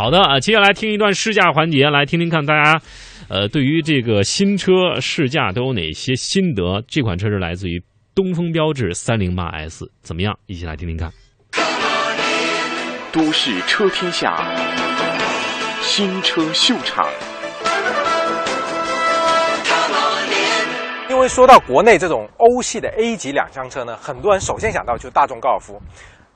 好的啊，接下来听一段试驾环节，来听听看大家，呃，对于这个新车试驾都有哪些心得？这款车是来自于东风标致三零八 S，怎么样？一起来听听看。都市车天下，新车秀场。因为说到国内这种欧系的 A 级两厢车呢，很多人首先想到就是大众高尔夫。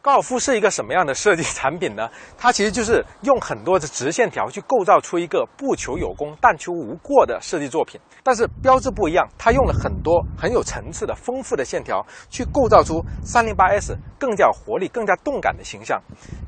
高尔夫是一个什么样的设计产品呢？它其实就是用很多的直线条去构造出一个不求有功但求无过的设计作品。但是标志不一样，它用了很多很有层次的丰富的线条去构造出 308S 更加有活力、更加动感的形象。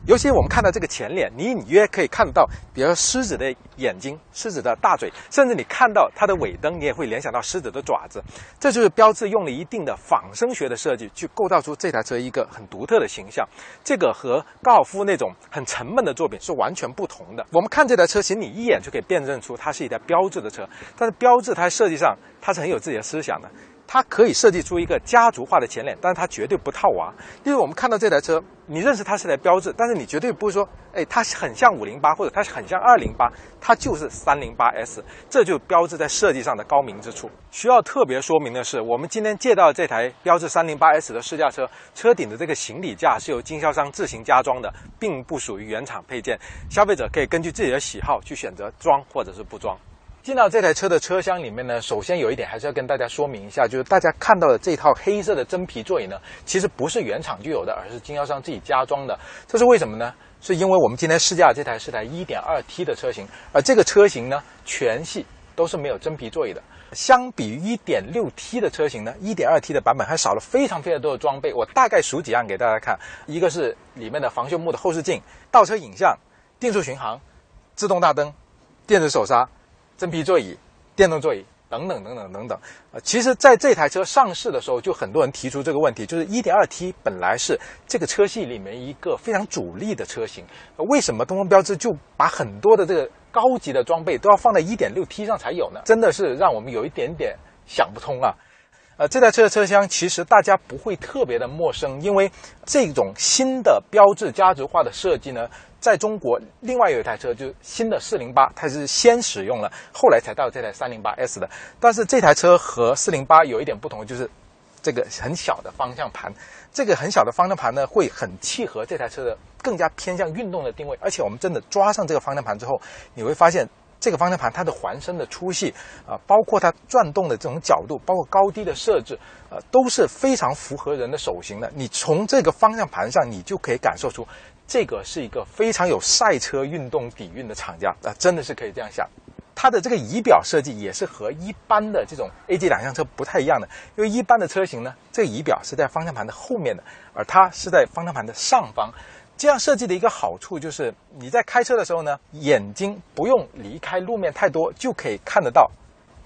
尤其我们看到这个前脸，你隐约可以看到，比如说狮子的眼睛、狮子的大嘴，甚至你看到它的尾灯，你也会联想到狮子的爪子。这就是标志用了一定的仿生学的设计去构造出这台车一个很独特的形象。这个和高尔夫那种很沉闷的作品是完全不同的。我们看这台车型，你一眼就可以辨认出它是一台标志的车。但是标志它设计上它是很有自己的思想的。它可以设计出一个家族化的前脸，但是它绝对不套娃。因为我们看到这台车，你认识它是台标致，但是你绝对不会说，哎，它很像五零八，或者它是很像二零八，它就是三零八 S。这就标志在设计上的高明之处。需要特别说明的是，我们今天借到这台标致三零八 S 的试驾车，车顶的这个行李架是由经销商自行加装的，并不属于原厂配件。消费者可以根据自己的喜好去选择装或者是不装。进到这台车的车厢里面呢，首先有一点还是要跟大家说明一下，就是大家看到的这套黑色的真皮座椅呢，其实不是原厂就有的，而是经销商自己加装的。这是为什么呢？是因为我们今天试驾的这台是台 1.2T 的车型，而这个车型呢，全系都是没有真皮座椅的。相比于 1.6T 的车型呢，1.2T 的版本还少了非常非常多的装备。我大概数几样给大家看，一个是里面的防锈木的后视镜、倒车影像、定速巡航、自动大灯、电子手刹。真皮座椅、电动座椅等等等等等等，呃，其实在这台车上市的时候，就很多人提出这个问题，就是 1.2T 本来是这个车系里面一个非常主力的车型，为什么东风标致就把很多的这个高级的装备都要放在 1.6T 上才有呢？真的是让我们有一点点想不通啊！呃，这台车的车厢其实大家不会特别的陌生，因为这种新的标志家族化的设计呢。在中国，另外有一台车，就是新的四零八，它是先使用了，后来才到这台三零八 S 的。但是这台车和四零八有一点不同，就是这个很小的方向盘。这个很小的方向盘呢，会很契合这台车的更加偏向运动的定位。而且我们真的抓上这个方向盘之后，你会发现这个方向盘它的环身的粗细啊，包括它转动的这种角度，包括高低的设置，呃，都是非常符合人的手型的。你从这个方向盘上，你就可以感受出。这个是一个非常有赛车运动底蕴的厂家啊，真的是可以这样想。它的这个仪表设计也是和一般的这种 A 级两厢车不太一样的，因为一般的车型呢，这个仪表是在方向盘的后面的，而它是在方向盘的上方。这样设计的一个好处就是你在开车的时候呢，眼睛不用离开路面太多，就可以看得到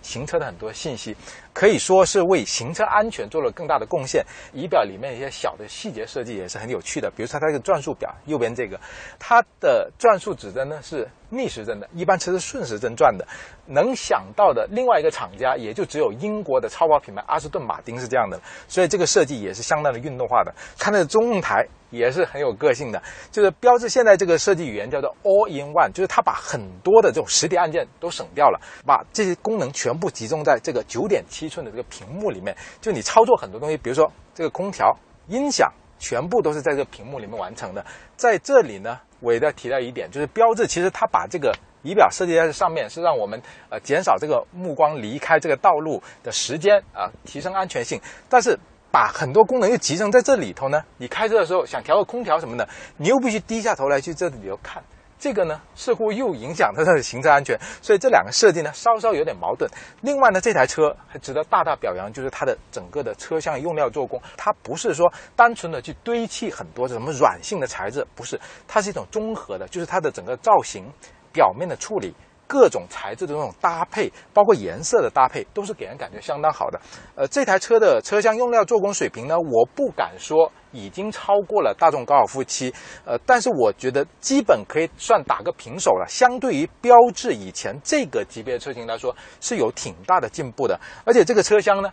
行车的很多信息。可以说是为行车安全做了更大的贡献。仪表里面一些小的细节设计也是很有趣的，比如说它这个转速表，右边这个，它的转速指针呢是逆时针的，一般车是顺时针转的。能想到的另外一个厂家，也就只有英国的超跑品牌阿斯顿马丁是这样的，所以这个设计也是相当的运动化的。看它的中控台也是很有个性的，就是标志现在这个设计语言叫做 All in One，就是它把很多的这种实体按键都省掉了，把这些功能全部集中在这个九点七。寸的这个屏幕里面，就你操作很多东西，比如说这个空调、音响，全部都是在这个屏幕里面完成的。在这里呢，我也要提到一点，就是标志其实它把这个仪表设计在这上面，是让我们呃减少这个目光离开这个道路的时间啊，提升安全性。但是把很多功能又集成在这里头呢，你开车的时候想调个空调什么的，你又必须低下头来去这里头看。这个呢，似乎又影响它的行车安全，所以这两个设计呢，稍稍有点矛盾。另外呢，这台车还值得大大表扬，就是它的整个的车厢用料做工，它不是说单纯的去堆砌很多什么软性的材质，不是，它是一种综合的，就是它的整个造型、表面的处理。各种材质的这种搭配，包括颜色的搭配，都是给人感觉相当好的。呃，这台车的车厢用料做工水平呢，我不敢说已经超过了大众高尔夫七，呃，但是我觉得基本可以算打个平手了。相对于标致以前这个级别的车型来说，是有挺大的进步的。而且这个车厢呢，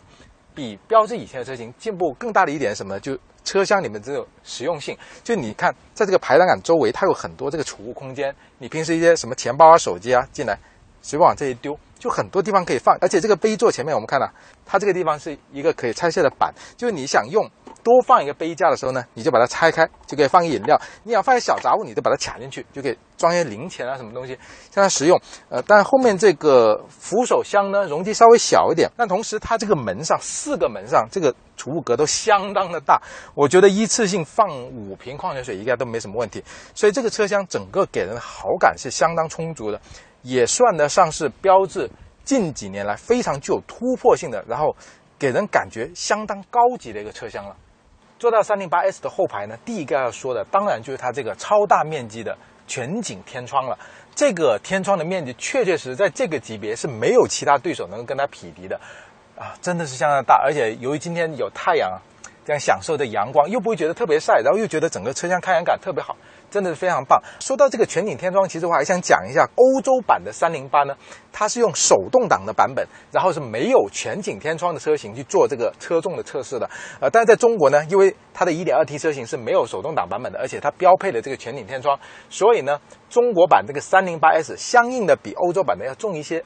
比标致以前的车型进步更大的一点是什么？就车厢里面这种实用性。就你看，在这个排挡杆周围，它有很多这个储物空间。你平时一些什么钱包啊、手机啊进来，随便往这一丢，就很多地方可以放。而且这个杯座前面，我们看到它这个地方是一个可以拆卸的板，就是你想用。多放一个杯架的时候呢，你就把它拆开，就可以放饮料。你想放些小杂物，你就把它卡进去，就可以装些零钱啊，什么东西，相当实用。呃，但后面这个扶手箱呢，容积稍微小一点，但同时它这个门上四个门上这个储物格都相当的大，我觉得一次性放五瓶矿泉水应该都没什么问题。所以这个车厢整个给人的好感是相当充足的，也算得上是标致近几年来非常具有突破性的，然后给人感觉相当高级的一个车厢了。坐到三零八 S 的后排呢，第一个要说的当然就是它这个超大面积的全景天窗了。这个天窗的面积确确实实在这个级别是没有其他对手能够跟它匹敌的，啊，真的是相当大。而且由于今天有太阳，这样享受的阳光又不会觉得特别晒，然后又觉得整个车厢开阳感特别好。真的是非常棒。说到这个全景天窗，其实我还想讲一下欧洲版的三零八呢，它是用手动挡的版本，然后是没有全景天窗的车型去做这个车重的测试的。呃，但是在中国呢，因为它的一点二 T 车型是没有手动挡版本的，而且它标配了这个全景天窗，所以呢，中国版这个三零八 S 相应的比欧洲版的要重一些。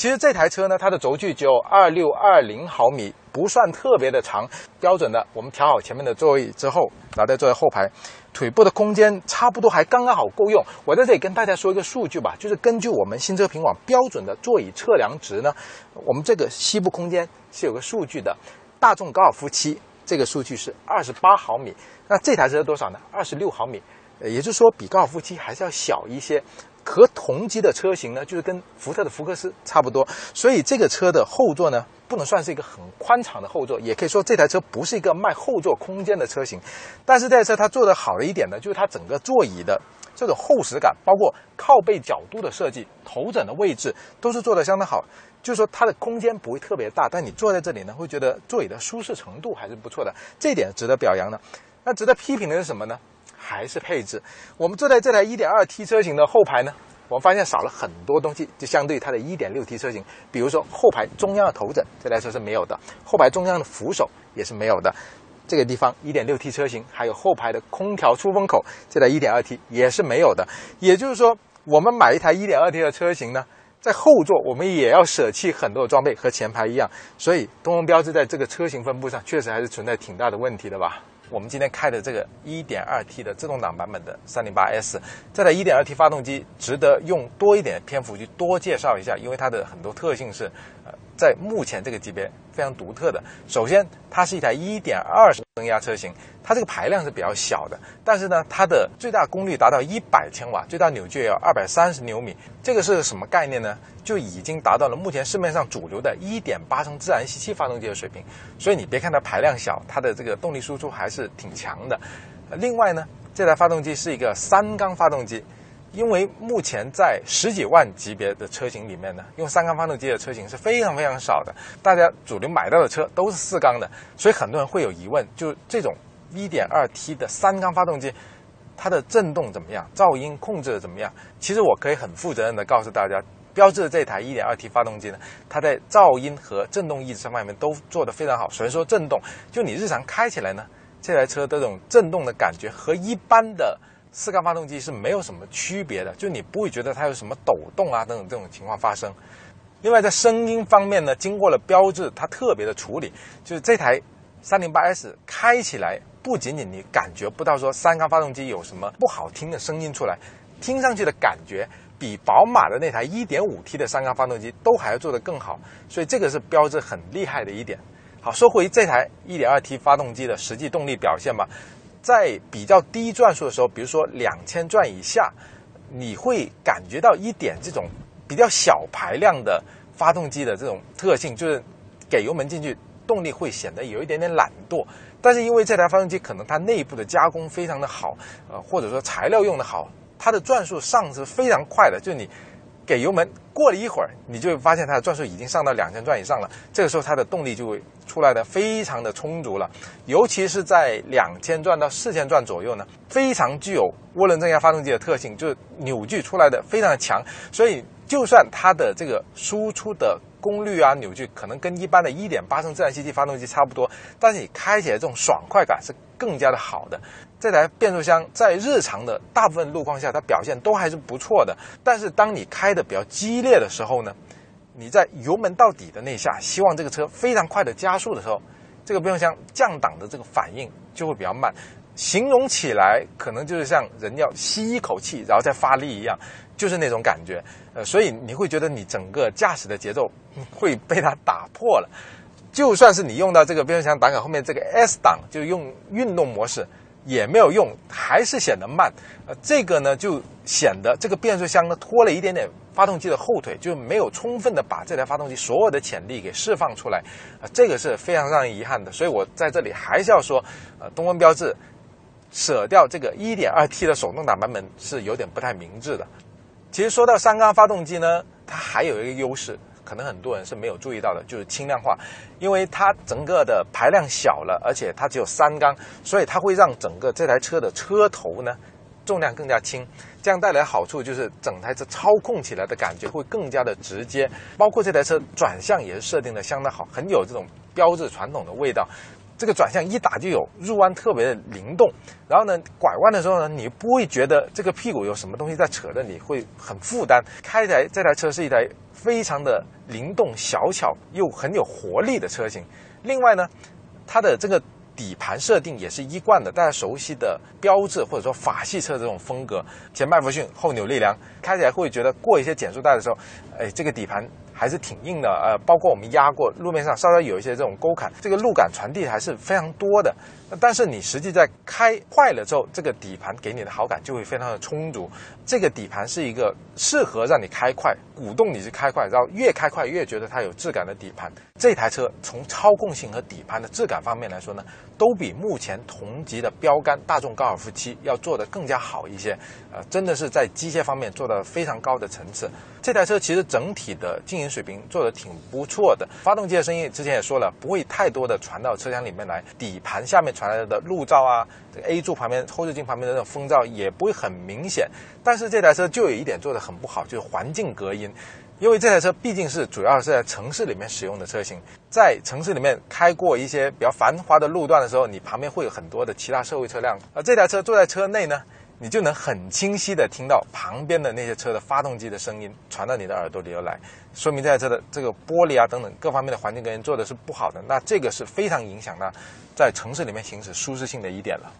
其实这台车呢，它的轴距只有二六二零毫米，不算特别的长，标准的。我们调好前面的座位之后，然后再坐在后排。腿部的空间差不多还刚刚好够用。我在这里跟大家说一个数据吧，就是根据我们新车评网标准的座椅测量值呢，我们这个膝部空间是有个数据的。大众高尔夫七这个数据是二十八毫米，那这台车多少呢？二十六毫米，也就是说比高尔夫七还是要小一些。和同级的车型呢，就是跟福特的福克斯差不多，所以这个车的后座呢，不能算是一个很宽敞的后座，也可以说这台车不是一个卖后座空间的车型。但是这台车它做的好的一点呢，就是它整个座椅的这种厚实感，包括靠背角度的设计、头枕的位置，都是做的相当好。就是说它的空间不会特别大，但你坐在这里呢，会觉得座椅的舒适程度还是不错的，这点值得表扬的。那值得批评的是什么呢？还是配置，我们坐在这台 1.2T 车型的后排呢，我们发现少了很多东西，就相对于它的 1.6T 车型，比如说后排中央的头枕，这台车是没有的；后排中央的扶手也是没有的。这个地方 1.6T 车型还有后排的空调出风口，这台 1.2T 也是没有的。也就是说，我们买一台 1.2T 的车型呢，在后座我们也要舍弃很多的装备，和前排一样。所以东风标致在这个车型分布上，确实还是存在挺大的问题的吧。我们今天开的这个 1.2T 的自动挡版本的 308S，这台 1.2T 发动机值得用多一点篇幅去多介绍一下，因为它的很多特性是，在目前这个级别非常独特的。首先，它是一台1.2升增压车型。它这个排量是比较小的，但是呢，它的最大功率达到一百千瓦，最大扭矩也要二百三十牛米。这个是什么概念呢？就已经达到了目前市面上主流的一点八升自然吸气发动机的水平。所以你别看它排量小，它的这个动力输出还是挺强的。另外呢，这台发动机是一个三缸发动机，因为目前在十几万级别的车型里面呢，用三缸发动机的车型是非常非常少的。大家主流买到的车都是四缸的，所以很多人会有疑问，就这种。1.2T 的三缸发动机，它的震动怎么样？噪音控制的怎么样？其实我可以很负责任的告诉大家，标致的这台 1.2T 发动机呢，它在噪音和震动抑制方面都做得非常好。首先说震动，就你日常开起来呢，这台车这种震动的感觉和一般的四缸发动机是没有什么区别的，就你不会觉得它有什么抖动啊等等这种情况发生。另外在声音方面呢，经过了标致它特别的处理，就是这台 308S 开起来。不仅仅你感觉不到说三缸发动机有什么不好听的声音出来，听上去的感觉比宝马的那台 1.5T 的三缸发动机都还要做得更好，所以这个是标致很厉害的一点。好，说回这台 1.2T 发动机的实际动力表现吧，在比较低转速的时候，比如说两千转以下，你会感觉到一点这种比较小排量的发动机的这种特性，就是给油门进去，动力会显得有一点点懒惰。但是因为这台发动机可能它内部的加工非常的好，呃，或者说材料用的好，它的转速上是非常快的。就你给油门过了一会儿，你就发现它的转速已经上到两千转以上了。这个时候它的动力就会出来的非常的充足了。尤其是在两千转到四千转左右呢，非常具有涡轮增压发动机的特性，就是扭矩出来的非常的强。所以就算它的这个输出的功率啊、扭矩可能跟一般的1.8升自然吸气发动机差不多，但是你开起来这种爽快感是更加的好的。这台变速箱在日常的大部分路况下，它表现都还是不错的。但是当你开的比较激烈的时候呢，你在油门到底的那下，希望这个车非常快的加速的时候，这个变速箱降档的这个反应就会比较慢。形容起来可能就是像人要吸一口气然后再发力一样，就是那种感觉。呃，所以你会觉得你整个驾驶的节奏会被它打破了。就算是你用到这个变速箱档杆后面这个 S 档，就用运动模式也没有用，还是显得慢。呃，这个呢就显得这个变速箱呢拖了一点点发动机的后腿，就没有充分的把这台发动机所有的潜力给释放出来。啊，这个是非常让人遗憾的。所以我在这里还是要说，呃，东风标致。舍掉这个 1.2T 的手动挡版本是有点不太明智的。其实说到三缸发动机呢，它还有一个优势，可能很多人是没有注意到的，就是轻量化。因为它整个的排量小了，而且它只有三缸，所以它会让整个这台车的车头呢重量更加轻。这样带来好处就是整台车操控起来的感觉会更加的直接，包括这台车转向也是设定的相当好，很有这种标志传统的味道。这个转向一打就有，入弯特别的灵动，然后呢，拐弯的时候呢，你不会觉得这个屁股有什么东西在扯着，你会很负担。开起来这台车是一台非常的灵动、小巧又很有活力的车型。另外呢，它的这个底盘设定也是一贯的大家熟悉的标志或者说法系车这种风格，前麦弗逊，后扭力梁，开起来会觉得过一些减速带的时候，哎，这个底盘。还是挺硬的，呃，包括我们压过路面上稍稍有一些这种沟坎，这个路感传递还是非常多的。但是你实际在开坏了之后，这个底盘给你的好感就会非常的充足。这个底盘是一个适合让你开快、鼓动你去开快，然后越开快越觉得它有质感的底盘。这台车从操控性和底盘的质感方面来说呢，都比目前同级的标杆大众高尔夫七要做的更加好一些。呃，真的是在机械方面做到非常高的层次。这台车其实整体的经营水平做得挺不错的，发动机的声音之前也说了，不会太多的传到车厢里面来，底盘下面传来的路噪啊，这个 A 柱旁边、后视镜旁边的那种风噪也不会很明显。但是这台车就有一点做得很不好，就是环境隔音，因为这台车毕竟是主要是在城市里面使用的车型，在城市里面开过一些比较繁华的路段的时候，你旁边会有很多的其他社会车辆，而这台车坐在车内呢。你就能很清晰的听到旁边的那些车的发动机的声音传到你的耳朵里头来，说明这台车的这个玻璃啊等等各方面的环境隔音做的是不好的，那这个是非常影响呢在城市里面行驶舒适性的一点了。